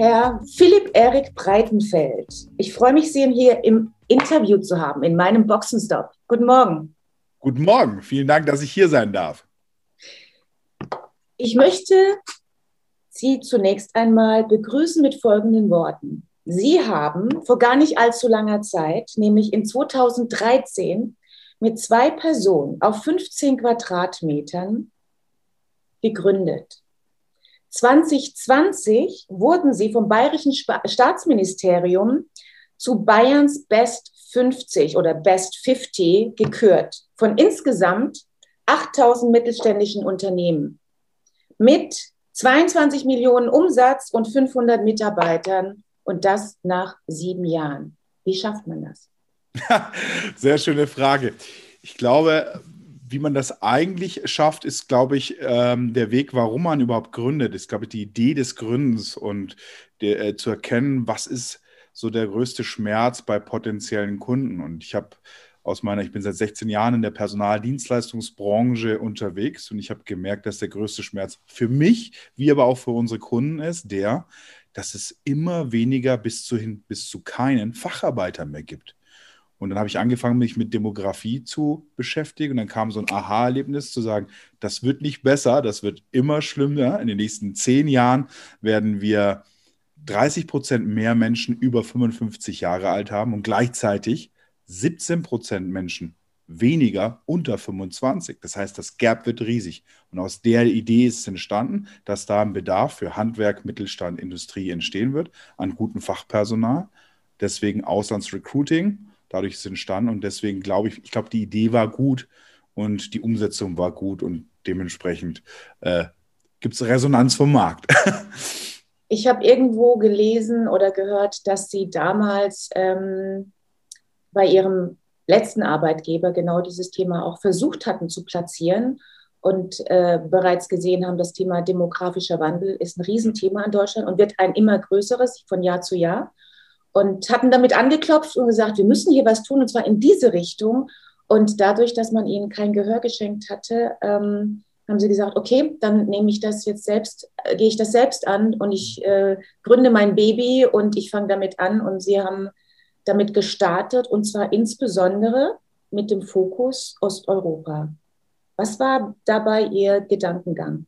Herr Philipp Erik Breitenfeld. Ich freue mich, Sie hier im Interview zu haben, in meinem Boxenstopp. Guten Morgen. Guten Morgen. Vielen Dank, dass ich hier sein darf. Ich möchte Sie zunächst einmal begrüßen mit folgenden Worten. Sie haben vor gar nicht allzu langer Zeit, nämlich in 2013, mit zwei Personen auf 15 Quadratmetern gegründet. 2020 wurden sie vom Bayerischen Staatsministerium zu Bayerns Best 50 oder Best 50 gekürt von insgesamt 8000 mittelständischen Unternehmen mit 22 Millionen Umsatz und 500 Mitarbeitern und das nach sieben Jahren. Wie schafft man das? Sehr schöne Frage. Ich glaube, wie man das eigentlich schafft, ist, glaube ich, ähm, der Weg, warum man überhaupt gründet, ist, glaube ich, die Idee des Gründens und der, äh, zu erkennen, was ist so der größte Schmerz bei potenziellen Kunden. Und ich habe aus meiner, ich bin seit 16 Jahren in der Personaldienstleistungsbranche unterwegs und ich habe gemerkt, dass der größte Schmerz für mich, wie aber auch für unsere Kunden ist, der, dass es immer weniger bis zu hin, bis zu keinen Facharbeiter mehr gibt. Und dann habe ich angefangen, mich mit Demografie zu beschäftigen. Und dann kam so ein Aha-Erlebnis zu sagen, das wird nicht besser, das wird immer schlimmer. In den nächsten zehn Jahren werden wir 30 Prozent mehr Menschen über 55 Jahre alt haben und gleichzeitig 17 Prozent Menschen weniger unter 25. Das heißt, das Gap wird riesig. Und aus der Idee ist es entstanden, dass da ein Bedarf für Handwerk, Mittelstand, Industrie entstehen wird an gutem Fachpersonal. Deswegen Auslandsrecruiting dadurch ist es entstanden. Und deswegen glaube ich, ich glaube, die Idee war gut und die Umsetzung war gut und dementsprechend äh, gibt es Resonanz vom Markt. ich habe irgendwo gelesen oder gehört, dass Sie damals ähm, bei Ihrem letzten Arbeitgeber genau dieses Thema auch versucht hatten zu platzieren und äh, bereits gesehen haben, das Thema demografischer Wandel ist ein Riesenthema in Deutschland und wird ein immer größeres von Jahr zu Jahr und hatten damit angeklopft und gesagt, wir müssen hier was tun und zwar in diese Richtung. Und dadurch, dass man ihnen kein Gehör geschenkt hatte, ähm, haben sie gesagt, okay, dann nehme ich das jetzt selbst, äh, gehe ich das selbst an und ich äh, gründe mein Baby und ich fange damit an. Und sie haben damit gestartet und zwar insbesondere mit dem Fokus Osteuropa. Was war dabei Ihr Gedankengang?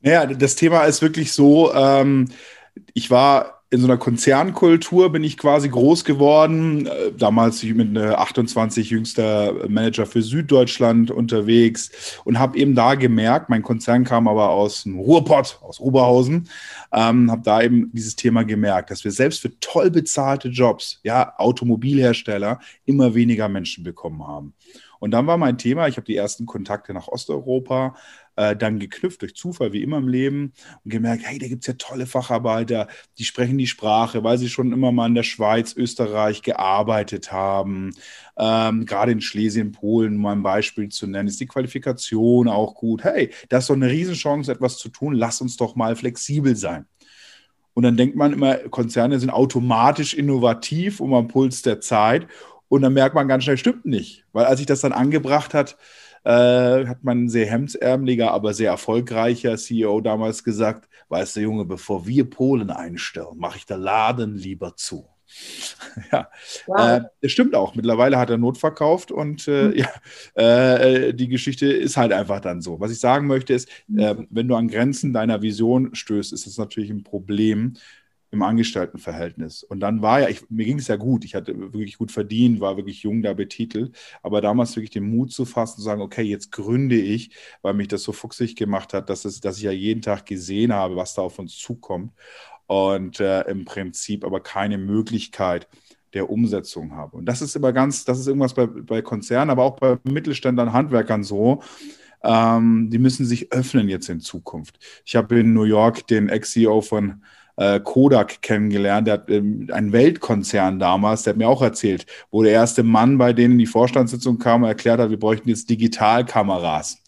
Naja, das Thema ist wirklich so, ähm, ich war in so einer Konzernkultur bin ich quasi groß geworden. Äh, damals mit 28 jüngster Manager für Süddeutschland unterwegs und habe eben da gemerkt, mein Konzern kam aber aus dem Ruhrpott, aus Oberhausen, ähm, habe da eben dieses Thema gemerkt, dass wir selbst für toll bezahlte Jobs, ja, Automobilhersteller, immer weniger Menschen bekommen haben. Und dann war mein Thema, ich habe die ersten Kontakte nach Osteuropa äh, dann geknüpft durch Zufall, wie immer im Leben, und gemerkt, hey, da gibt es ja tolle Facharbeiter, die sprechen die Sprache, weil sie schon immer mal in der Schweiz, Österreich gearbeitet haben. Ähm, gerade in Schlesien, Polen, um ein Beispiel zu nennen, ist die Qualifikation auch gut. Hey, das ist doch eine Riesenchance, etwas zu tun. Lass uns doch mal flexibel sein. Und dann denkt man immer, Konzerne sind automatisch innovativ um am Puls der Zeit. Und dann merkt man ganz schnell, stimmt nicht. Weil als ich das dann angebracht hat, äh, hat man ein sehr hemdsärmeliger, aber sehr erfolgreicher CEO damals gesagt, weißt du Junge, bevor wir Polen einstellen, mache ich der Laden lieber zu. ja, wow. äh, das stimmt auch. Mittlerweile hat er Not verkauft und äh, mhm. ja, äh, die Geschichte ist halt einfach dann so. Was ich sagen möchte ist, mhm. wenn du an Grenzen deiner Vision stößt, ist das natürlich ein Problem im Angestelltenverhältnis. Und dann war ja, ich, mir ging es ja gut, ich hatte wirklich gut verdient, war wirklich jung da betitelt, aber damals wirklich den Mut zu fassen, zu sagen, okay, jetzt gründe ich, weil mich das so fuchsig gemacht hat, dass, es, dass ich ja jeden Tag gesehen habe, was da auf uns zukommt und äh, im Prinzip aber keine Möglichkeit der Umsetzung habe. Und das ist immer ganz, das ist irgendwas bei, bei Konzernen, aber auch bei Mittelständlern, Handwerkern so, ähm, die müssen sich öffnen jetzt in Zukunft. Ich habe in New York den Ex-CEO von äh, Kodak kennengelernt. Der hat ähm, einen Weltkonzern damals, der hat mir auch erzählt, wo der erste Mann bei denen in die Vorstandssitzung kam und erklärt hat, wir bräuchten jetzt Digitalkameras.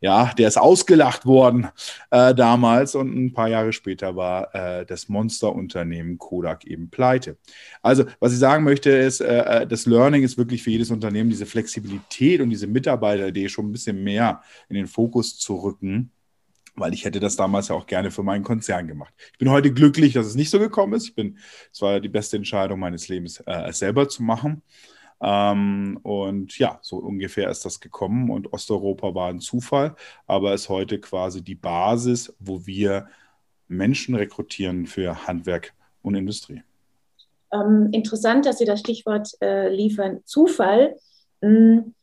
Ja, der ist ausgelacht worden äh, damals und ein paar Jahre später war äh, das Monsterunternehmen Kodak eben pleite. Also, was ich sagen möchte, ist, äh, äh das Learning ist wirklich für jedes Unternehmen diese Flexibilität und diese Mitarbeiteridee schon ein bisschen mehr in den Fokus zu rücken weil ich hätte das damals ja auch gerne für meinen Konzern gemacht. Ich bin heute glücklich, dass es nicht so gekommen ist. Ich bin, es war die beste Entscheidung meines Lebens, äh, es selber zu machen. Ähm, und ja, so ungefähr ist das gekommen und Osteuropa war ein Zufall, aber ist heute quasi die Basis, wo wir Menschen rekrutieren für Handwerk und Industrie. Ähm, interessant, dass Sie das Stichwort äh, liefern, Zufall. Hm,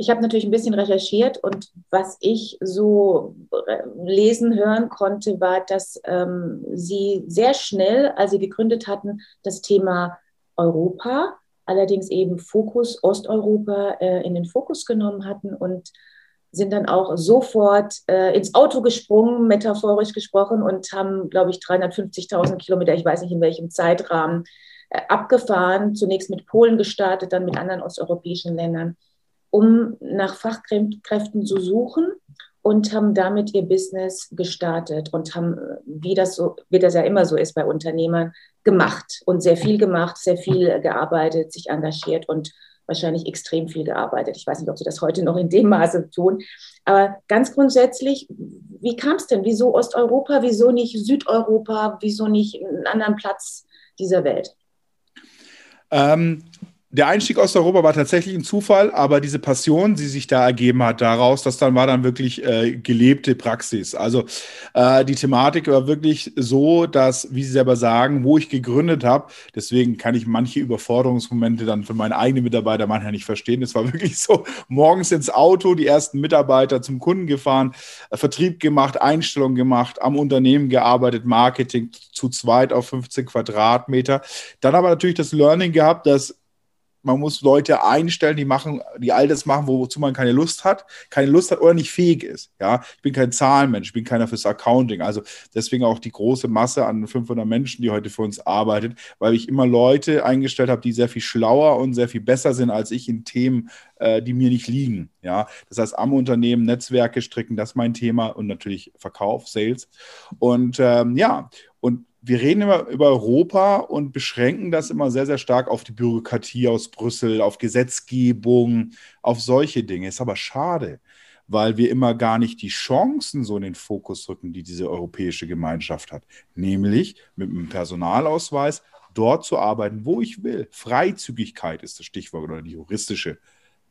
ich habe natürlich ein bisschen recherchiert und was ich so äh, lesen, hören konnte, war, dass ähm, Sie sehr schnell, als Sie gegründet hatten, das Thema Europa allerdings eben Fokus Osteuropa äh, in den Fokus genommen hatten und sind dann auch sofort äh, ins Auto gesprungen, metaphorisch gesprochen, und haben, glaube ich, 350.000 Kilometer, ich weiß nicht in welchem Zeitrahmen, äh, abgefahren. Zunächst mit Polen gestartet, dann mit anderen osteuropäischen Ländern, um nach Fachkräften zu suchen und haben damit ihr Business gestartet und haben, wie das so, wie das ja immer so ist bei Unternehmern, gemacht und sehr viel gemacht, sehr viel gearbeitet, sich engagiert und wahrscheinlich extrem viel gearbeitet. Ich weiß nicht, ob sie das heute noch in dem Maße tun. Aber ganz grundsätzlich, wie kam es denn? Wieso Osteuropa? Wieso nicht Südeuropa? Wieso nicht einen anderen Platz dieser Welt? Ähm, der Einstieg aus Europa war tatsächlich ein Zufall, aber diese Passion, die sich da ergeben hat daraus, das dann war dann wirklich äh, gelebte Praxis. Also äh, die Thematik war wirklich so, dass, wie Sie selber sagen, wo ich gegründet habe, deswegen kann ich manche Überforderungsmomente dann für meine eigenen Mitarbeiter manchmal nicht verstehen. Es war wirklich so, morgens ins Auto, die ersten Mitarbeiter zum Kunden gefahren, äh, Vertrieb gemacht, Einstellung gemacht, am Unternehmen gearbeitet, Marketing zu zweit auf 15 Quadratmeter. Dann aber natürlich das Learning gehabt, dass man muss Leute einstellen, die machen, die all das machen, wozu man keine Lust hat, keine Lust hat oder nicht fähig ist. Ja, ich bin kein Zahlenmensch, ich bin keiner fürs Accounting. Also deswegen auch die große Masse an 500 Menschen, die heute für uns arbeitet, weil ich immer Leute eingestellt habe, die sehr viel schlauer und sehr viel besser sind als ich in Themen, äh, die mir nicht liegen. Ja, das heißt, am Unternehmen Netzwerke stricken, das ist mein Thema und natürlich Verkauf, Sales. Und ähm, ja, wir reden immer über Europa und beschränken das immer sehr, sehr stark auf die Bürokratie aus Brüssel, auf Gesetzgebung, auf solche Dinge. Ist aber schade, weil wir immer gar nicht die Chancen so in den Fokus rücken, die diese europäische Gemeinschaft hat. Nämlich mit einem Personalausweis dort zu arbeiten, wo ich will. Freizügigkeit ist das Stichwort oder die juristische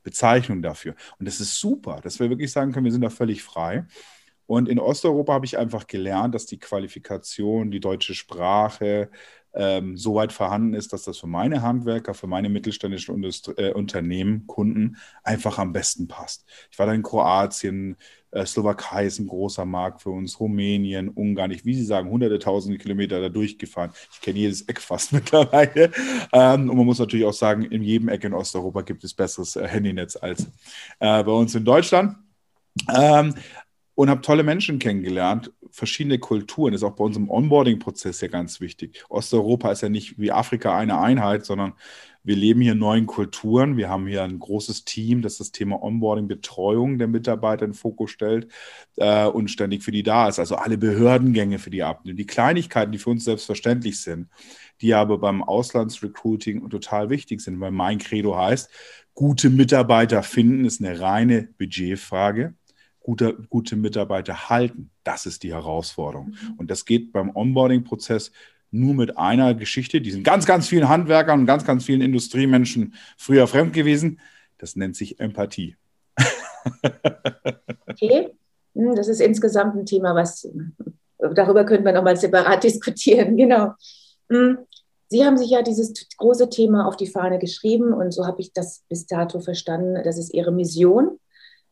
Bezeichnung dafür. Und das ist super, dass wir wirklich sagen können, wir sind da völlig frei. Und in Osteuropa habe ich einfach gelernt, dass die Qualifikation, die deutsche Sprache ähm, so weit vorhanden ist, dass das für meine Handwerker, für meine mittelständischen Industrie, äh, Unternehmen, Kunden einfach am besten passt. Ich war da in Kroatien, äh, Slowakei ist ein großer Markt für uns, Rumänien, Ungarn, ich, wie Sie sagen, hunderte, tausende Kilometer da durchgefahren. Ich kenne jedes Eck fast mittlerweile. Ähm, und man muss natürlich auch sagen, in jedem Eck in Osteuropa gibt es besseres äh, Handynetz als äh, bei uns in Deutschland. Ähm, und habe tolle Menschen kennengelernt, verschiedene Kulturen. Das ist auch bei unserem Onboarding-Prozess ja ganz wichtig. Osteuropa ist ja nicht wie Afrika eine Einheit, sondern wir leben hier in neuen Kulturen. Wir haben hier ein großes Team, das das Thema Onboarding, Betreuung der Mitarbeiter in den Fokus stellt äh, und ständig für die da ist. Also alle Behördengänge für die abnehmen. Die Kleinigkeiten, die für uns selbstverständlich sind, die aber beim Auslandsrecruiting total wichtig sind, weil mein Credo heißt, gute Mitarbeiter finden ist eine reine Budgetfrage gute, gute Mitarbeiter halten. Das ist die Herausforderung. Mhm. Und das geht beim Onboarding-Prozess nur mit einer Geschichte. Die sind ganz, ganz vielen Handwerkern und ganz, ganz vielen Industriemenschen früher fremd gewesen. Das nennt sich Empathie. okay, hm, das ist insgesamt ein Thema, was darüber können wir nochmal separat diskutieren. Genau. Hm, Sie haben sich ja dieses große Thema auf die Fahne geschrieben und so habe ich das bis dato verstanden. Das ist Ihre Mission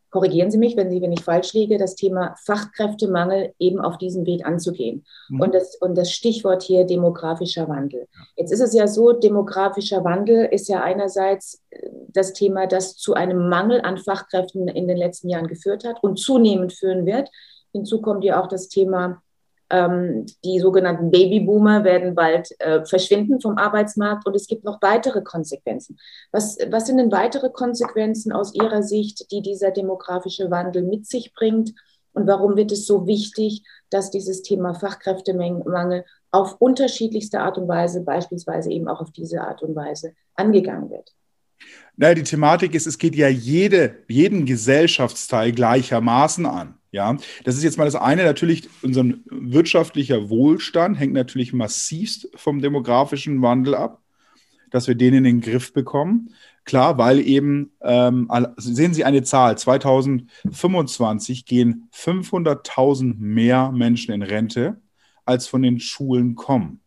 korrigieren Sie mich, wenn, Sie, wenn ich falsch liege, das Thema Fachkräftemangel eben auf diesem Weg anzugehen. Mhm. Und, das, und das Stichwort hier demografischer Wandel. Jetzt ist es ja so, demografischer Wandel ist ja einerseits äh, das Thema, das zu einem Mangel an Fachkräften in den letzten Jahren geführt hat und zunehmend führen wird. Hinzu kommt ja auch das Thema Ähm, die sogenannten Babyboomer werden bald äh, verschwinden vom Arbeitsmarkt und es gibt noch weitere Konsequenzen. Was, was sind denn weitere Konsequenzen aus Ihrer Sicht, die dieser demografische Wandel mit sich bringt? Und warum wird es so wichtig, dass dieses Thema Fachkräftemangel auf unterschiedlichste Art und Weise, beispielsweise eben auch auf diese Art und Weise, angegangen wird? Naja, die Thematik ist, es geht ja jede, jeden Gesellschaftsteil gleichermaßen an. Ja, das ist jetzt mal das eine. Natürlich, unser wirtschaftlicher Wohlstand hängt natürlich massivst vom demografischen Wandel ab, dass wir den in den Griff bekommen. Klar, weil eben, ähm, sehen Sie eine Zahl, 2025 gehen 500.000 mehr Menschen in Rente, als von den Schulen kommen.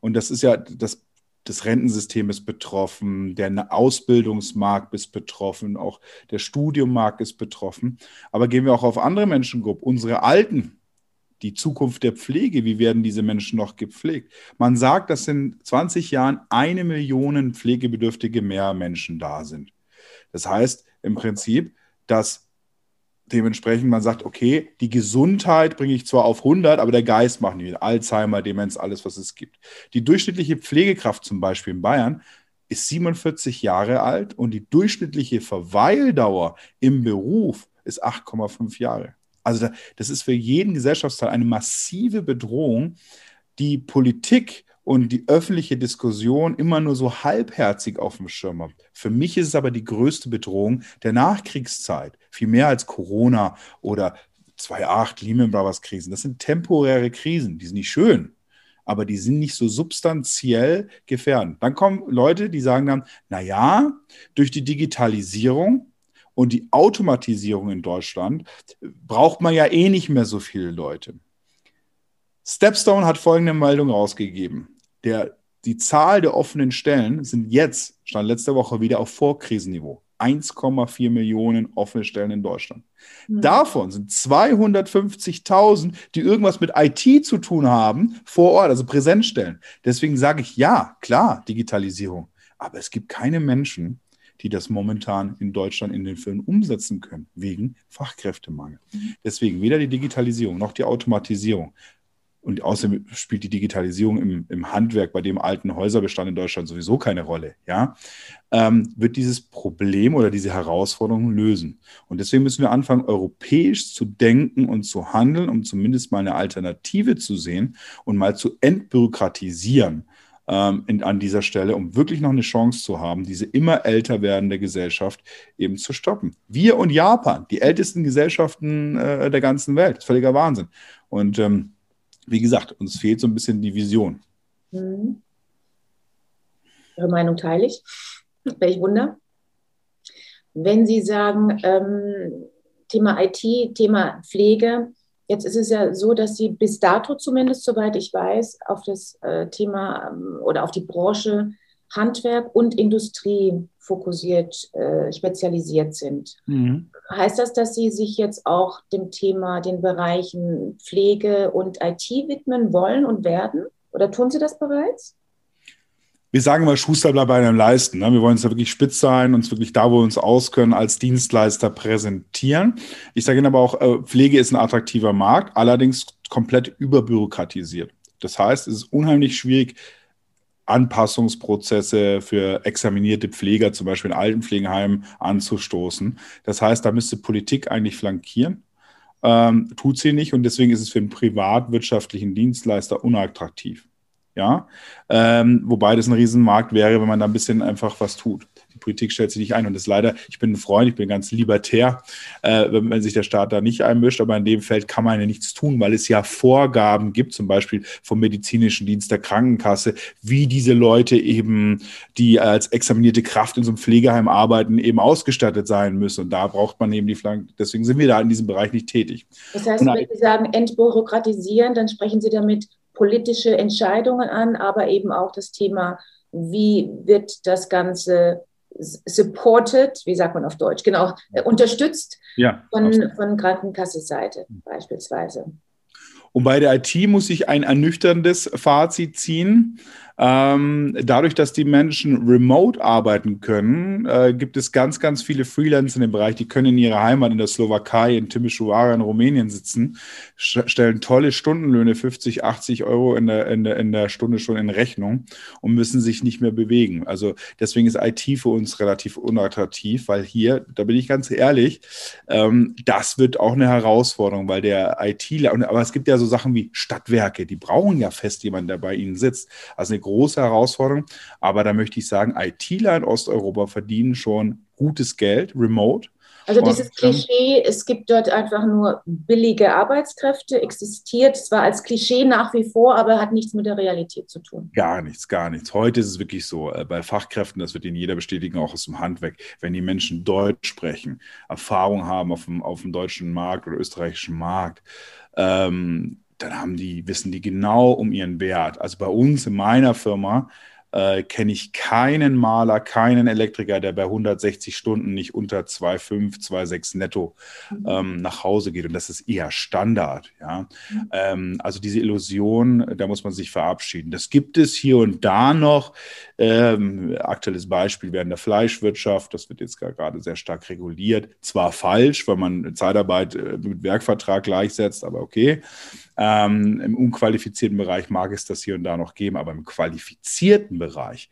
Und das ist ja, das das Rentensystem ist betroffen, der Ausbildungsmarkt ist betroffen, auch der Studiummarkt ist betroffen. Aber gehen wir auch auf andere Menschengruppen, unsere Alten, die Zukunft der Pflege, wie werden diese Menschen noch gepflegt? Man sagt, dass in 20 Jahren eine Million pflegebedürftige mehr Menschen da sind. Das heißt im Prinzip, dass dementsprechend man sagt, okay, die Gesundheit bringe ich zwar auf 100, aber der Geist macht nicht. Alzheimer, Demenz, alles, was es gibt. Die durchschnittliche Pflegekraft zum Beispiel in Bayern ist 47 Jahre alt und die durchschnittliche Verweildauer im Beruf ist 8,5 Jahre. Also das ist für jeden Gesellschaftsteil eine massive Bedrohung, die Politik und die öffentliche Diskussion immer nur so halbherzig auf dem Schirm hat. Für mich ist es aber die größte Bedrohung der Nachkriegszeit, viel mehr als Corona oder 2.8 Lehman Brothers Krisen. Das sind temporäre Krisen, die sind nicht schön, aber die sind nicht so substanziell gefährdend. Dann kommen Leute, die sagen dann, na ja, durch die Digitalisierung und die Automatisierung in Deutschland braucht man ja eh nicht mehr so viele Leute. Stepstone hat folgende Meldung rausgegeben der, die Zahl der offenen Stellen sind jetzt, stand letzte Woche wieder auf Vorkrisenniveau. 1,4 Millionen offene Stellen in Deutschland. Mhm. Davon sind 250.000, die irgendwas mit IT zu tun haben, vor Ort, also Präsenzstellen. Deswegen sage ich ja, klar, Digitalisierung. Aber es gibt keine Menschen, die das momentan in Deutschland in den Firmen umsetzen können, wegen Fachkräftemangel. Mhm. Deswegen weder die Digitalisierung noch die Automatisierung und außerdem spielt die Digitalisierung im, im, Handwerk bei dem alten Häuserbestand in Deutschland sowieso keine Rolle, ja, ähm, wird dieses Problem oder diese Herausforderung lösen. Und deswegen müssen wir anfangen, europäisch zu denken und zu handeln, um zumindest mal eine Alternative zu sehen und mal zu entbürokratisieren ähm, in, an dieser Stelle, um wirklich noch eine Chance zu haben, diese immer älter werdende Gesellschaft eben zu stoppen. Wir und Japan, die ältesten Gesellschaften äh, der ganzen Welt, völliger Wahnsinn. Und ähm, wie gesagt, uns fehlt so ein bisschen die Vision. Mhm. Ihre Meinung teile ich. Welch Wunder. Wenn Sie sagen, ähm, Thema IT, Thema Pflege, jetzt ist es ja so, dass Sie bis dato zumindest, soweit ich weiß, auf das äh, Thema ähm, oder auf die Branche Handwerk und Industrie fokussiert, äh, spezialisiert sind. Mhm. Heißt das, dass Sie sich jetzt auch dem Thema, den Bereichen Pflege und IT widmen wollen und werden? Oder tun Sie das bereits? wir sagen immer, Schuster bleibt bei einem Leisten. Ne? Wir wollen uns da wirklich spitz sein, uns wirklich da, wo wir uns auskönnen, als Dienstleister präsentieren. Ich sage Ihnen aber auch, äh, Pflege ist ein attraktiver Markt, allerdings komplett überbürokratisiert. Das heißt, es ist unheimlich schwierig, Anpassungsprozesse für examinierte Pfleger, zum Beispiel in Altenpflegenheimen, anzustoßen. Das heißt, da müsste Politik eigentlich flankieren. Ähm, tut sie nicht und deswegen ist es für einen privatwirtschaftlichen Dienstleister unattraktiv. Ja, ähm, wobei das ein Riesenmarkt wäre, wenn man da ein bisschen einfach was tut. Die Politik stellt sich nicht ein. Und das ist leider, ich bin ein Freund, ich bin ganz libertär, äh, wenn, wenn, sich der Staat da nicht einmischt. Aber in dem Feld kann man ja nichts tun, weil es ja Vorgaben gibt, zum Beispiel vom medizinischen Dienst der Krankenkasse, wie diese Leute eben, die als examinierte Kraft in so einem Pflegeheim arbeiten, eben ausgestattet sein müssen. Und da braucht man eben die Flanken. Deswegen sind wir da in diesem Bereich nicht tätig. Das heißt, wenn Sie sagen entbürokratisieren, dann sprechen Sie damit politische Entscheidungen an, aber eben auch das Thema, wie wird das Ganze supported, wie sagt man auf Deutsch, genau, äh, unterstützt ja, von, von Krankenkassenseite beispielsweise. Und bei der IT muss ich ein ernüchterndes Fazit ziehen. Ähm, dadurch, dass die Menschen remote arbeiten können, äh, gibt es ganz, ganz viele Freelancer dem Bereich, die können in ihrer Heimat in der Slowakei, in Timișoara in Rumänien sitzen, stellen tolle Stundenlöhne, 50, 80 Euro in der, in, der, in der Stunde schon in Rechnung und müssen sich nicht mehr bewegen. Also deswegen ist IT für uns relativ unattraktiv, weil hier, da bin ich ganz ehrlich, ähm, das wird auch eine Herausforderung, weil der ITler, aber es gibt ja so Sachen wie Stadtwerke, die brauchen ja fest jemanden, der bei ihnen sitzt. Also eine große Herausforderung. Aber da möchte ich sagen, ITler in Osteuropa verdienen schon gutes Geld, remote. Also dieses Klischee, es gibt dort einfach nur billige Arbeitskräfte, existiert zwar als Klischee nach wie vor, aber hat nichts mit der Realität zu tun. Gar nichts, gar nichts. Heute ist es wirklich so, äh, bei Fachkräften, das wird Ihnen jeder bestätigen, auch aus dem Handwerk, wenn die Menschen Deutsch sprechen, Erfahrung haben auf dem, auf dem deutschen Markt oder österreichischen Markt, ähm, dann haben die, wissen die genau um ihren Wert. Also bei uns in meiner Firma äh, kenne ich keinen Maler, keinen Elektriker, der bei 160 Stunden nicht unter 2,5, 2,6 netto mhm. ähm, nach Hause geht. Und das ist eher Standard. Ja? Mhm. Ähm, also diese Illusion, da muss man sich verabschieden. Das gibt es hier und da noch. Ähm, aktuelles Beispiel wäre in der Fleischwirtschaft. Das wird jetzt gerade sehr stark reguliert. Zwar falsch, weil man Zeitarbeit äh, mit Werkvertrag gleichsetzt, aber okay. Ähm, Im unqualifizierten Bereich mag es das hier und da noch geben, aber im qualifizierten Bereich,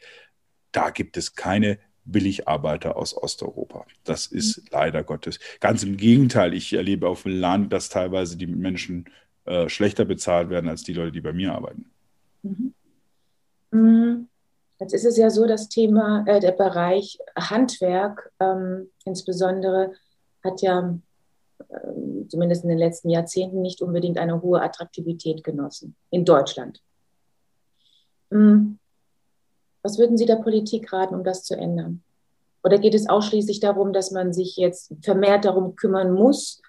da gibt es keine Billigarbeiter aus Osteuropa. Das ist mhm. leider Gottes. Ganz im Gegenteil, ich erlebe auf dem Land, dass teilweise die Menschen äh, schlechter bezahlt werden als die Leute, die bei mir arbeiten. Mhm. mhm. Jetzt ist es ja so, das Thema, äh, der Bereich Handwerk ähm, insbesondere hat ja ähm, zumindest in den letzten Jahrzehnten nicht unbedingt eine hohe Attraktivität genossen in Deutschland. Hm. Was würden Sie der Politik raten, um das zu ändern? Oder geht es ausschließlich darum, dass man sich jetzt vermehrt darum kümmern muss,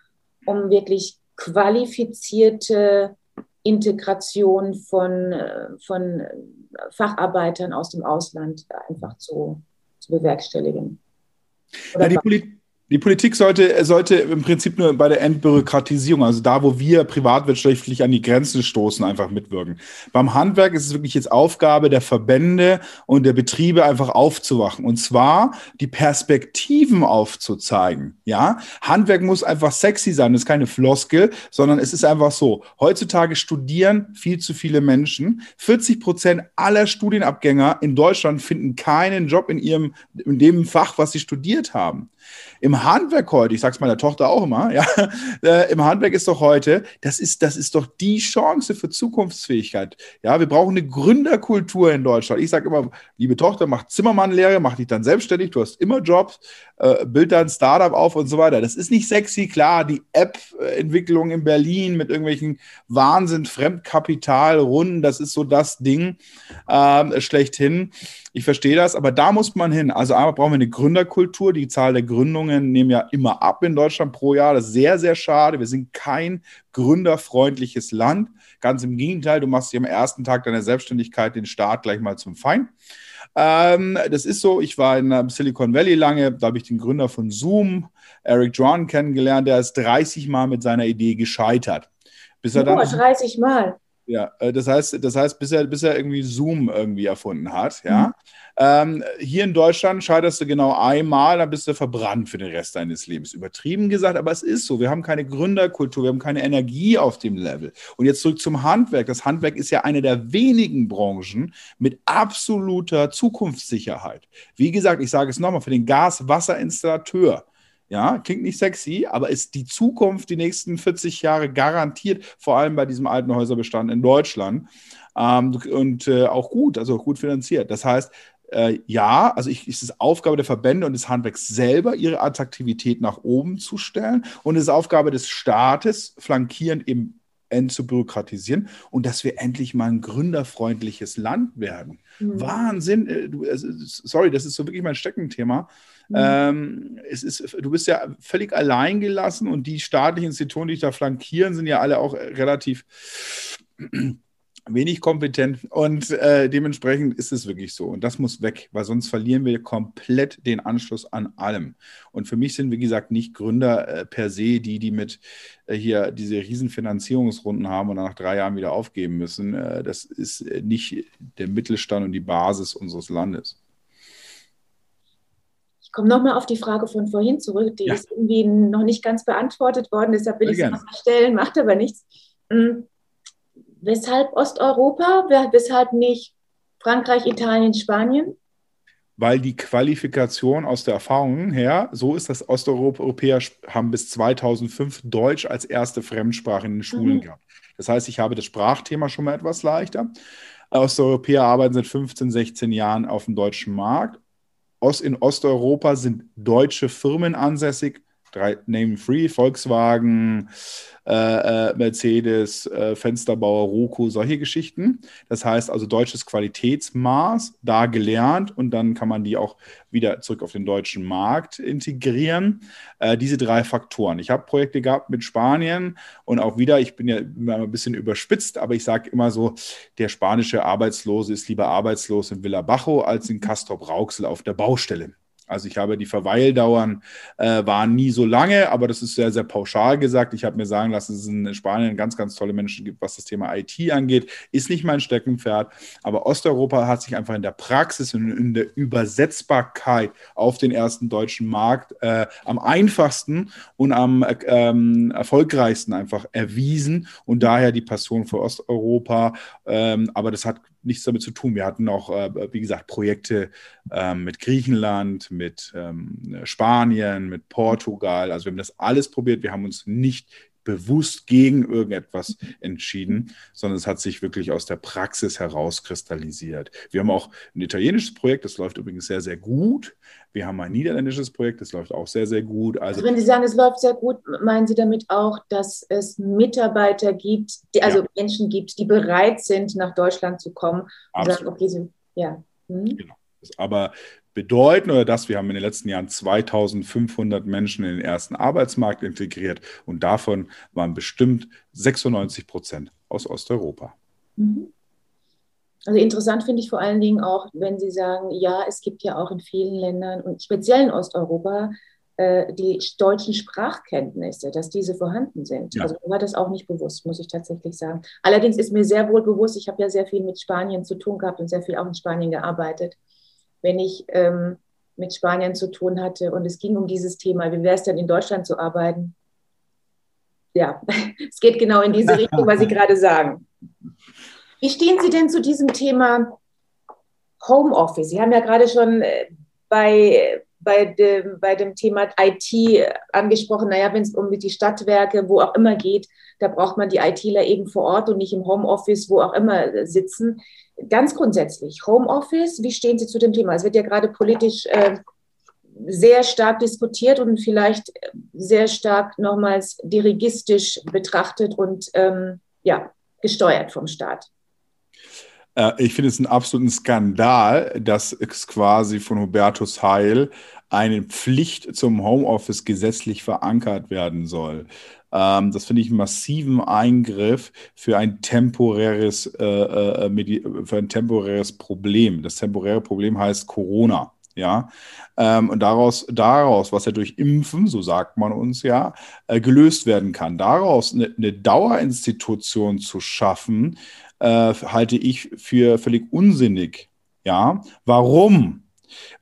um wirklich qualifizierte Integration von, äh, von Facharbeitern aus dem Ausland einfach zu, zu bewerkstelligen? Ja, die, Poli die Politik sollte, sollte im Prinzip nur bei der Entbürokratisierung, also da, wo wir privatwirtschaftlich an die Grenzen stoßen, einfach mitwirken. Beim Handwerk ist es wirklich jetzt Aufgabe der Verbände und der Betriebe einfach aufzuwachen. Und zwar die Perspektiven aufzuzeigen. Ja, Handwerk muss einfach sexy sein. Das ist keine Floskel, sondern es ist einfach so. Heutzutage studieren viel zu viele Menschen. 40 Prozent aller Studienabgänger in Deutschland finden keinen Job in ihrem, in dem Fach, was sie studiert haben. Im Handwerk heute, ich sage es meiner Tochter auch immer, ja, äh, im Handwerk ist doch heute, das ist, das ist doch die Chance für Zukunftsfähigkeit. Ja, wir brauchen eine Gründerkultur in Deutschland. Ich sage immer, liebe Tochter, mach Zimmermannlehre, mach dich dann selbstständig, du hast immer Jobs, äh, bild dein Startup auf und so weiter. Das ist nicht sexy, klar, die App-Entwicklung in Berlin mit irgendwelchen Wahnsinn, Fremdkapital, Runden, das ist so das Ding äh, schlechthin. Ich verstehe das, aber da muss man hin. Also einmal brauchen wir eine Gründerkultur. Die Zahl der Gründungen nehmen ja immer ab in Deutschland pro Jahr. Das ist sehr, sehr schade. Wir sind kein gründerfreundliches Land. Ganz im Gegenteil, du machst dir am ersten Tag deiner Selbstständigkeit den Start gleich mal zum Feind. Ähm, das ist so, ich war in Silicon Valley lange, da habe ich den Gründer von Zoom, Eric John, kennengelernt, der ist 30 Mal mit seiner Idee gescheitert. Bis er dann, oh, 30 Mal. Ja, äh, das heißt, das heißt, bis er, bis er irgendwie Zoom irgendwie erfunden hat, ja. Mhm. Ähm, hier in Deutschland scheiterst du genau einmal, dann bist du verbrannt für den Rest deines Lebens. Übertrieben gesagt, aber es ist so. Wir haben keine Gründerkultur, wir haben keine Energie auf dem Level. Und jetzt zurück zum Handwerk. Das Handwerk ist ja eine der wenigen Branchen mit absoluter Zukunftssicherheit. Wie gesagt, ich sage es nochmal, für den Gas-Wasser-Installateur ja, klingt nicht sexy, aber ist die Zukunft die nächsten 40 Jahre garantiert, vor allem bei diesem alten Häuserbestand in Deutschland. Ähm, und äh, auch gut, also gut finanziert. Das heißt, äh, ja, also ich, es ist Aufgabe der Verbände und des Handwerks selber, ihre Attraktivität nach oben zu stellen. Und es ist Aufgabe des Staates, flankierend eben entzubürokratisieren und dass wir endlich mal ein gründerfreundliches Land werden. Mhm. Wahnsinn. Äh, also, sorry, das ist so wirklich mein Steckenthema. Mhm. Ähm, es ist, du bist ja völlig allein gelassen und die staatlichen Institutionen, die dich da flankieren, sind ja alle auch relativ wenig kompetent und äh, dementsprechend ist es wirklich so. Und das muss weg, weil sonst verlieren wir komplett den Anschluss an allem. Und für mich sind, wie gesagt, nicht Gründer äh, per se die, die mit äh, hier diese riesen Finanzierungsrunden haben und dann nach drei Jahren wieder aufgeben müssen. Äh, das ist äh, nicht der Mittelstand und die Basis unseres Landes. Ich komme nochmal auf die Frage von vorhin zurück. Die ja. ist irgendwie noch nicht ganz beantwortet worden, deshalb will Sehr ich sie nochmal stellen, macht aber nichts. Hm Weshalb Osteuropa? Weshalb nicht Frankreich, Italien, Spanien? Weil die Qualifikation aus der Erfahrung her, so ist das Osteuropäer haben bis 2005 Deutsch als erste Fremdsprache in den Schulen mhm. gehabt. Das heißt, ich habe das Sprachthema schon mal etwas leichter. Osteuropäer arbeiten seit 15, 16 Jahren auf dem deutschen Markt. In Osteuropa sind deutsche Firmen ansässig, drei Name Free, Volkswagen, äh, äh, Mercedes, äh, Fensterbauer, Roku, solche Geschichten. Das heißt also deutsches Qualitätsmaß, da gelernt und dann kann man die auch wieder zurück auf den deutschen Markt integrieren. Äh, diese drei Faktoren. Ich habe Projekte gehabt mit Spanien und auch wieder, ich bin ja immer ein bisschen überspitzt, aber ich sage immer so, der spanische Arbeitslose ist lieber arbeitslos in Villa Bajo als in Castrop Rauxel auf der Baustelle. Also ich habe die Verweildauern äh, waren nie so lange, aber das ist sehr, sehr pauschal gesagt. Ich habe mir sagen lassen, dass es in Spanien ganz, ganz tolle Menschen gibt, was das Thema IT angeht. Ist nicht mein Steckenpferd, aber Osteuropa hat sich einfach in der Praxis und in der Übersetzbarkeit auf den ersten deutschen Markt äh, am einfachsten und am äh, ähm, erfolgreichsten einfach erwiesen und daher die Passion für Osteuropa. Ähm, aber das hat nichts damit zu tun. Wir hatten auch, äh, wie gesagt, Projekte ähm, mit Griechenland, mit ähm, Spanien, mit Portugal. Also wir haben das alles probiert. Wir haben uns nicht bewusst gegen irgendetwas entschieden, sondern es hat sich wirklich aus der Praxis herauskristallisiert. Wir haben auch ein italienisches Projekt, das läuft übrigens sehr, sehr gut. Wir haben ein niederländisches Projekt, das läuft auch sehr, sehr gut. Also, also wenn Sie sagen, es läuft sehr gut, meinen Sie damit auch, dass es Mitarbeiter gibt, die, also ja. Menschen gibt, die bereit sind, nach Deutschland zu kommen und sagen, okay, sie, ja. Hm? Genau. Aber bedeuten oder dass wir haben in den letzten Jahren 2500 Menschen in den ersten Arbeitsmarkt integriert und davon waren bestimmt 96 Prozent aus Osteuropa. Mhm. Also interessant finde ich vor allen Dingen auch, wenn Sie sagen, ja, es gibt ja auch in vielen Ländern und speziell in Osteuropa äh, die deutschen Sprachkenntnisse, dass diese vorhanden sind. Ja. Also mir war das auch nicht bewusst, muss ich tatsächlich sagen. Allerdings ist mir sehr wohl bewusst, ich habe ja sehr viel mit Spanien zu tun gehabt und sehr viel auch in Spanien gearbeitet wenn ich ähm, mit Spanien zu tun hatte und es ging um dieses Thema, wie wäre es denn in Deutschland zu arbeiten? Ja, es geht genau in diese Richtung, was Sie gerade sagen. Wie stehen Sie denn zu diesem Thema Homeoffice? Sie haben ja gerade schon äh, bei, bei, dem, bei dem Thema IT angesprochen, naja, wenn es um die Stadtwerke, wo auch immer geht, da braucht man die ITler eben vor Ort und nicht im Homeoffice, wo auch immer sitzen. Ganz grundsätzlich, Homeoffice, wie stehen Sie zu dem Thema? Es wird ja gerade politisch äh, sehr stark diskutiert und vielleicht sehr stark nochmals dirigistisch betrachtet und ähm, ja, gesteuert vom Staat. Äh, ich finde es einen absoluten Skandal, dass es quasi von Hubertus Heil eine Pflicht zum Homeoffice gesetzlich verankert werden soll. Ähm, das finde ich einen massiven Eingriff für ein temporäres, äh, äh, für ein temporäres Problem. Das temporäre Problem heißt Corona. Ja, ähm, und daraus, daraus, was ja durch Impfen, so sagt man uns ja, äh, gelöst werden kann, daraus eine, eine Dauerinstitution zu schaffen, äh, halte ich für völlig unsinnig. Ja, warum?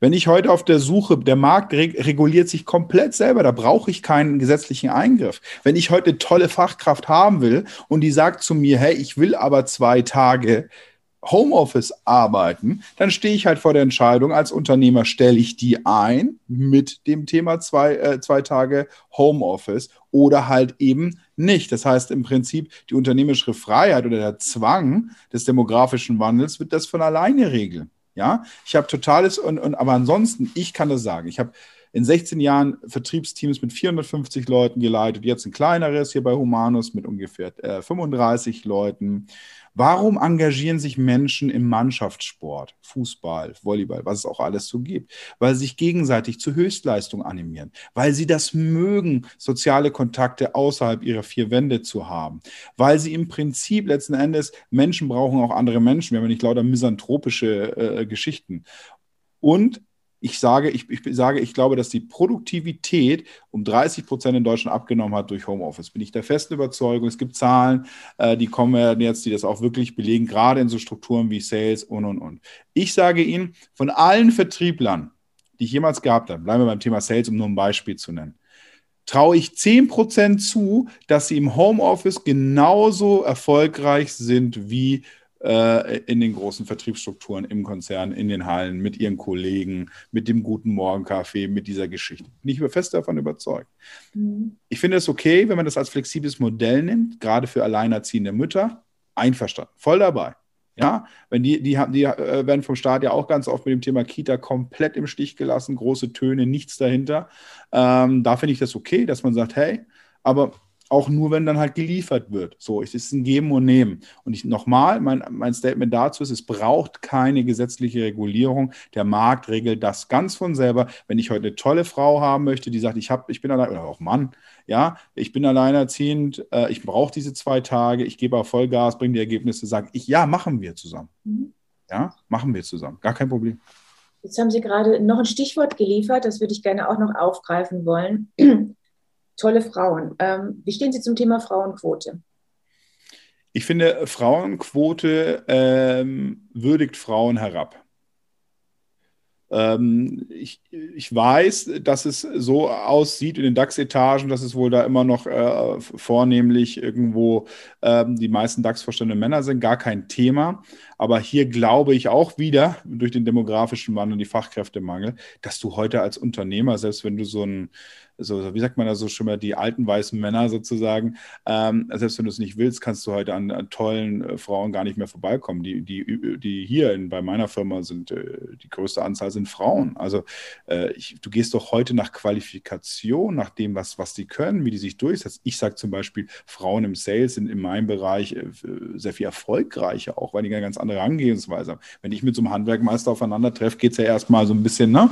Wenn ich heute auf der Suche, der Markt reguliert sich komplett selber, da brauche ich keinen gesetzlichen Eingriff. Wenn ich heute tolle Fachkraft haben will und die sagt zu mir, hey, ich will aber zwei Tage Homeoffice arbeiten, dann stehe ich halt vor der Entscheidung, als Unternehmer stelle ich die ein mit dem Thema zwei, äh, zwei Tage Homeoffice oder halt eben nicht. Das heißt im Prinzip, die unternehmerische Freiheit oder der Zwang des demografischen Wandels wird das von alleine regeln. Ja, ich habe totales und, und aber ansonsten, ich kann das sagen. Ich habe in 16 Jahren Vertriebsteams mit 450 Leuten geleitet, jetzt ein kleineres hier bei Humanus mit ungefähr äh, 35 Leuten. Warum engagieren sich Menschen im Mannschaftssport, Fußball, Volleyball, was es auch alles so gibt? Weil sie sich gegenseitig zur Höchstleistung animieren, weil sie das mögen, soziale Kontakte außerhalb ihrer vier Wände zu haben, weil sie im Prinzip letzten Endes Menschen brauchen auch andere Menschen. Wir haben ja nicht lauter misanthropische äh, Geschichten. Und ich sage, ich, ich, sage, ich glaube, dass die Produktivität um 30 Prozent in Deutschland abgenommen hat durch Homeoffice. Bin ich der festen Überzeugung. Es gibt Zahlen, äh, die kommen jetzt, die das auch wirklich belegen, gerade in so Strukturen wie Sales und, und, und. Ich sage Ihnen, von allen Vertrieblern, die ich jemals gehabt habe, bleiben wir beim Thema Sales, um nur ein Beispiel zu nennen, traue ich 10 Prozent zu, dass sie im Homeoffice genauso erfolgreich sind wie äh, in den großen Vertriebsstrukturen im Konzern, in den Hallen, mit ihren Kollegen, mit dem guten Morgenkaffee, mit dieser Geschichte. Bin ich fest davon überzeugt. Mhm. Ich finde es okay, wenn man das als flexibles Modell nimmt, gerade für alleinerziehende Mütter. Einverstanden, voll dabei. Ja, wenn die, die, die äh, werden vom Staat ja auch ganz oft mit dem Thema Kita komplett im Stich gelassen, große Töne, nichts dahinter. Ähm, da finde ich das okay, dass man sagt, hey, aber auch nur, wenn dann halt geliefert wird. So, es ist ein Geben und Nehmen. Und ich nochmal, mein, mein Statement dazu ist, es braucht keine gesetzliche Regulierung. Der Markt regelt das ganz von selber. Wenn ich heute eine tolle Frau haben möchte, die sagt, ich habe, ich bin allein, oder auch Mann, ja, ich bin alleinerziehend, äh, ich brauche diese zwei Tage, ich gebe auch Vollgas, bringe die Ergebnisse, sage ich, ja, machen wir zusammen. Mhm. Ja, machen wir zusammen. Gar kein Problem. Jetzt haben Sie gerade noch ein Stichwort geliefert, das würde ich gerne auch noch aufgreifen wollen tolle Frauen. Ähm, wie stehen Sie zum Thema Frauenquote? Ich finde, Frauenquote ähm, würdigt Frauen herab. Ähm, ich, ich weiß, dass es so aussieht in den DAX-Etagen, dass es wohl da immer noch äh, vornehmlich irgendwo ähm, die meisten DAX-Vorstände Männer sind, gar kein Thema. Aber hier glaube ich auch wieder durch den demografischen Wandel und die Fachkräftemangel, dass du heute als Unternehmer, selbst wenn du so ein so, wie sagt man da so schon mal, die alten weißen Männer sozusagen. Ähm, selbst wenn du es nicht willst, kannst du heute an, an tollen äh, Frauen gar nicht mehr vorbeikommen. Die, die, die hier in, bei meiner Firma sind, äh, die größte Anzahl sind Frauen. Also äh, ich, du gehst doch heute nach Qualifikation, nach dem, was, was die können, wie die sich durchsetzen. Ich sage zum Beispiel, Frauen im Sales sind in meinem Bereich äh, sehr viel erfolgreicher, auch weil die ganz andere Herangehensweise haben. Wenn ich mit so einem Handwerkmeister aufeinander treffe, geht es ja erstmal so ein bisschen, ne?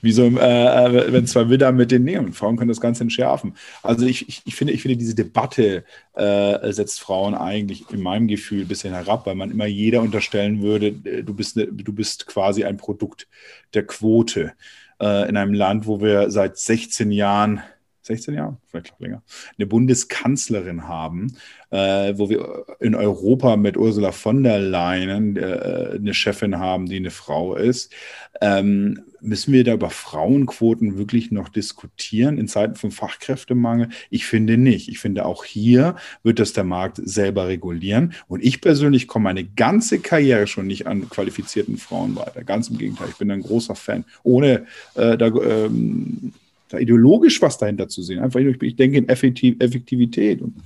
Wie so, äh, äh, wenn zwei Widder mit den nehmen. Frauen können das Ganze entschärfen. Also ich, ich, ich, finde, ich finde, diese Debatte äh, setzt Frauen eigentlich in meinem Gefühl ein bisschen herab, weil man immer jeder unterstellen würde, äh, du bist, ne, du bist quasi ein Produkt der Quote äh, in einem Land, wo wir seit 16 Jahren 16 Jahren, vielleicht länger, eine Bundeskanzlerin haben, äh, wo wir in Europa mit Ursula von der Leyen äh, eine Chefin haben, die eine Frau ist. Ähm, müssen wir da über Frauenquoten wirklich noch diskutieren in Zeiten von Fachkräftemangel? Ich finde nicht. Ich finde, auch hier wird das der Markt selber regulieren. Und ich persönlich komme meine ganze Karriere schon nicht an qualifizierten Frauen weiter. Ganz im Gegenteil. Ich bin ein großer Fan. Ohne äh, da, ähm, da ideologisch was dahinter zu sehen. Einfach, ich denke in Effektivität. Und,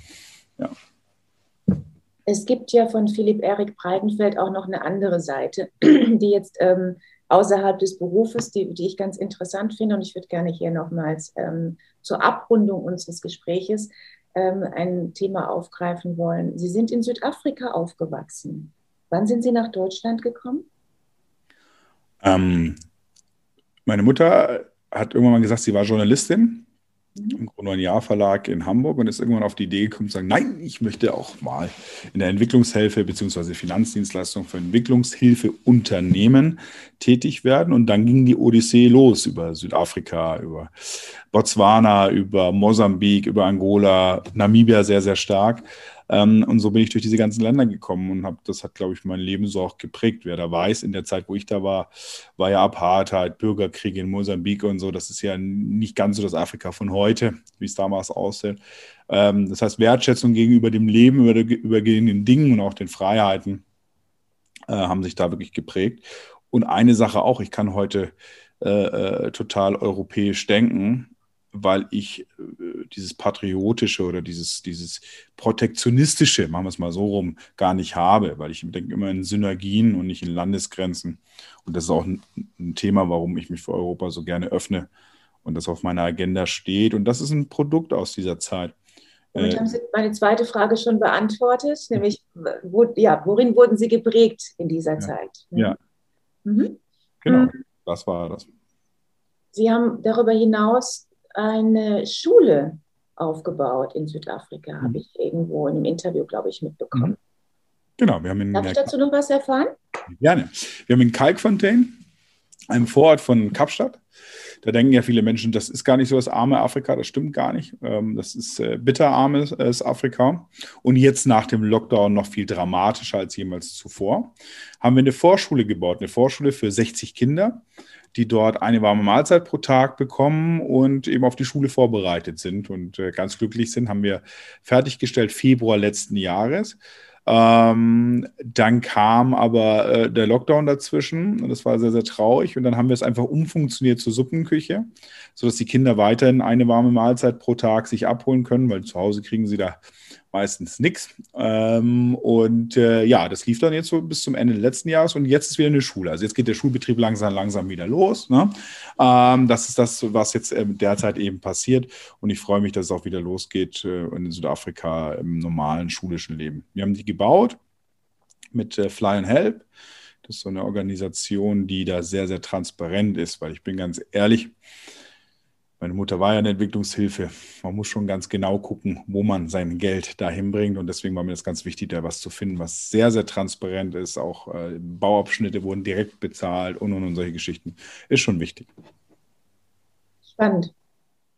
ja. Es gibt ja von Philipp Erik Breitenfeld auch noch eine andere Seite, die jetzt ähm, außerhalb des Berufes, die, die ich ganz interessant finde. Und ich würde gerne hier nochmals ähm, zur Abrundung unseres Gespräches ähm, ein Thema aufgreifen wollen. Sie sind in Südafrika aufgewachsen. Wann sind Sie nach Deutschland gekommen? Ähm, meine Mutter hat irgendwann mal gesagt, sie war Journalistin im Grunde Jahr Verlag in Hamburg und ist irgendwann auf die Idee gekommen zu sagen, nein, ich möchte auch mal in der Entwicklungshilfe bzw. Finanzdienstleistung für Entwicklungshilfeunternehmen tätig werden. Und dann ging die Odyssee los über Südafrika, über Botswana, über Mosambik, über Angola, Namibia sehr, sehr stark. Ähm, und so bin ich durch diese ganzen Länder gekommen und habe, das hat, glaube ich, mein Leben so auch geprägt. Wer da weiß, in der Zeit, wo ich da war, war ja Apartheid, Bürgerkrieg in Mosambik und so. Das ist ja nicht ganz so das Afrika von heute, wie es damals aussieht. Ähm, das heißt, Wertschätzung gegenüber dem Leben, über, über den Dingen und auch den Freiheiten äh, haben sich da wirklich geprägt. Und eine Sache auch, ich kann heute äh, äh, total europäisch denken weil ich äh, dieses patriotische oder dieses, dieses protektionistische, machen wir es mal so rum, gar nicht habe, weil ich denke immer in Synergien und nicht in Landesgrenzen. Und das ist auch ein, ein Thema, warum ich mich für Europa so gerne öffne, und das auf meiner Agenda steht. Und das ist ein Produkt aus dieser Zeit. Damit äh, haben Sie meine zweite Frage schon beantwortet, nämlich wo, ja, worin wurden Sie geprägt in dieser ja. Zeit? Ja. Mhm. Genau, mhm. das war das. Sie haben darüber hinaus eine Schule aufgebaut in Südafrika, mhm. habe ich irgendwo in einem Interview, glaube ich, mitbekommen. Mhm. Genau, wir haben in Darf ich dazu noch was erfahren? Gerne. Wir haben in Kalkfontein, einem Vorort von Kapstadt, da denken ja viele Menschen, das ist gar nicht so das arme Afrika, das stimmt gar nicht. Ähm, das ist äh, bitterarmes Afrika. Und jetzt nach dem Lockdown noch viel dramatischer als jemals zuvor. Haben wir eine Vorschule gebaut, eine Vorschule für 60 Kinder, die dort eine warme Mahlzeit pro Tag bekommen und eben auf die Schule vorbereitet sind und äh, ganz glücklich sind, haben wir fertiggestellt Februar letzten Jahres. Ähm, dann kam aber äh, der Lockdown dazwischen und das war sehr, sehr traurig. Und dann haben wir es einfach umfunktioniert zur Suppenküche, sodass die Kinder weiterhin eine warme Mahlzeit pro Tag sich abholen können, weil zu Hause kriegen sie da meistens nichts. Ähm, und äh, ja, das lief dann jetzt so bis zum Ende des letzten Jahres und jetzt ist wieder eine Schule. Also jetzt geht der Schulbetrieb langsam, langsam wieder los. Ne? Ähm, das ist das, was jetzt äh, derzeit eben passiert. Und ich freue mich, dass es auch wieder losgeht äh, in Südafrika im normalen schulischen Leben. Wir haben die gebaut mit äh, Fly and Help. Das ist so eine Organisation, die da sehr, sehr transparent ist, weil ich bin ganz ehrlich, meine Mutter war ja eine Entwicklungshilfe. Man muss schon ganz genau gucken, wo man sein Geld dahin bringt. Und deswegen war mir das ganz wichtig, da was zu finden, was sehr, sehr transparent ist. Auch äh, Bauabschnitte wurden direkt bezahlt und, und, und solche Geschichten. Ist schon wichtig. Spannend.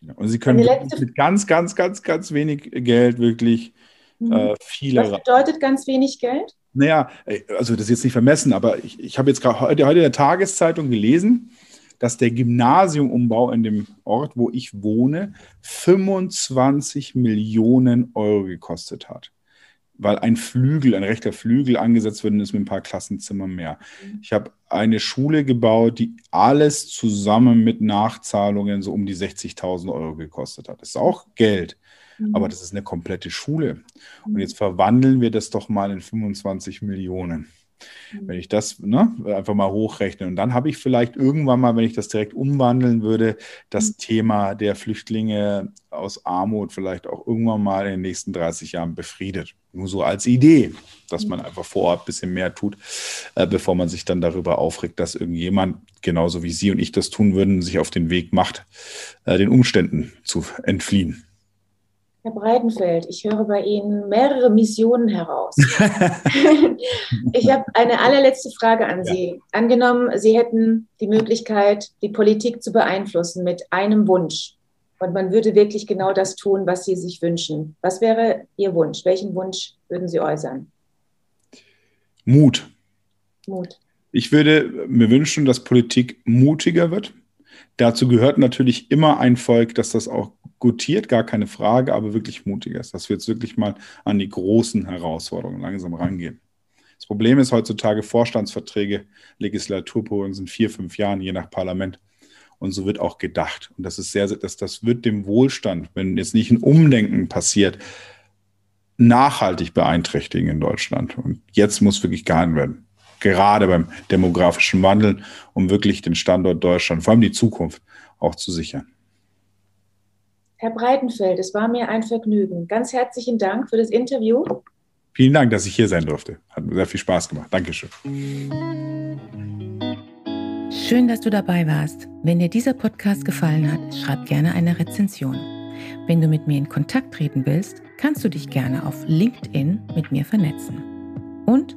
Ja, und Sie können mit ganz, ganz, ganz, ganz wenig Geld wirklich mhm. äh, viele. Was bedeutet ganz wenig Geld? Naja, äh, also das ist jetzt nicht vermessen, aber ich, ich habe jetzt gerade heute, heute in der Tageszeitung gelesen, dass der Gymnasiumumbau in dem Ort, wo ich wohne, 25 Millionen Euro gekostet hat. Weil ein Flügel, ein rechter Flügel angesetzt wird, ist mit ein paar Klassenzimmern mehr. Mhm. Ich habe eine Schule gebaut, die alles zusammen mit Nachzahlungen so um die 60.000 Euro gekostet hat. Das ist auch Geld, mhm. aber das ist eine komplette Schule. Und jetzt verwandeln wir das doch mal in 25 Millionen. Wenn ich das ne, einfach mal hochrechne. Und dann habe ich vielleicht irgendwann mal, wenn ich das direkt umwandeln würde, das mhm. Thema der Flüchtlinge aus Armut vielleicht auch irgendwann mal in den nächsten 30 Jahren befriedet. Nur so als Idee, dass man einfach vor Ort ein bisschen mehr tut, äh, bevor man sich dann darüber aufregt, dass irgendjemand, genauso wie Sie und ich das tun würden, sich auf den Weg macht, äh, den Umständen zu entfliehen. Herr Breitenfeld, ich höre bei Ihnen mehrere Missionen heraus. ich habe eine allerletzte Frage an Sie. Ja. Angenommen, Sie hätten die Möglichkeit, die Politik zu beeinflussen mit einem Wunsch. Und man würde wirklich genau das tun, was Sie sich wünschen. Was wäre Ihr Wunsch? Welchen Wunsch würden Sie äußern? Mut. Mut. Ich würde mir wünschen, dass Politik mutiger wird. Dazu gehört natürlich immer ein Volk, das das auch gutiert, gar keine Frage, aber wirklich mutiger ist, dass wir jetzt wirklich mal an die großen Herausforderungen langsam rangehen. Das Problem ist heutzutage Vorstandsverträge, Legislaturperioden sind vier, fünf Jahren, je nach Parlament. Und so wird auch gedacht. Und das ist sehr, das, das wird dem Wohlstand, wenn jetzt nicht ein Umdenken passiert, nachhaltig beeinträchtigen in Deutschland. Und jetzt muss wirklich gehandelt werden. Gerade beim demografischen Wandel, um wirklich den Standort Deutschland, vor allem die Zukunft, auch zu sichern. Herr Breitenfeld, es war mir ein Vergnügen. Ganz herzlichen Dank für das Interview. Vielen Dank, dass ich hier sein durfte. Hat mir sehr viel Spaß gemacht. Dankeschön. Schön, dass du dabei warst. Wenn dir dieser Podcast gefallen hat, schreib gerne eine Rezension. Wenn du mit mir in Kontakt treten willst, kannst du dich gerne auf LinkedIn mit mir vernetzen. Und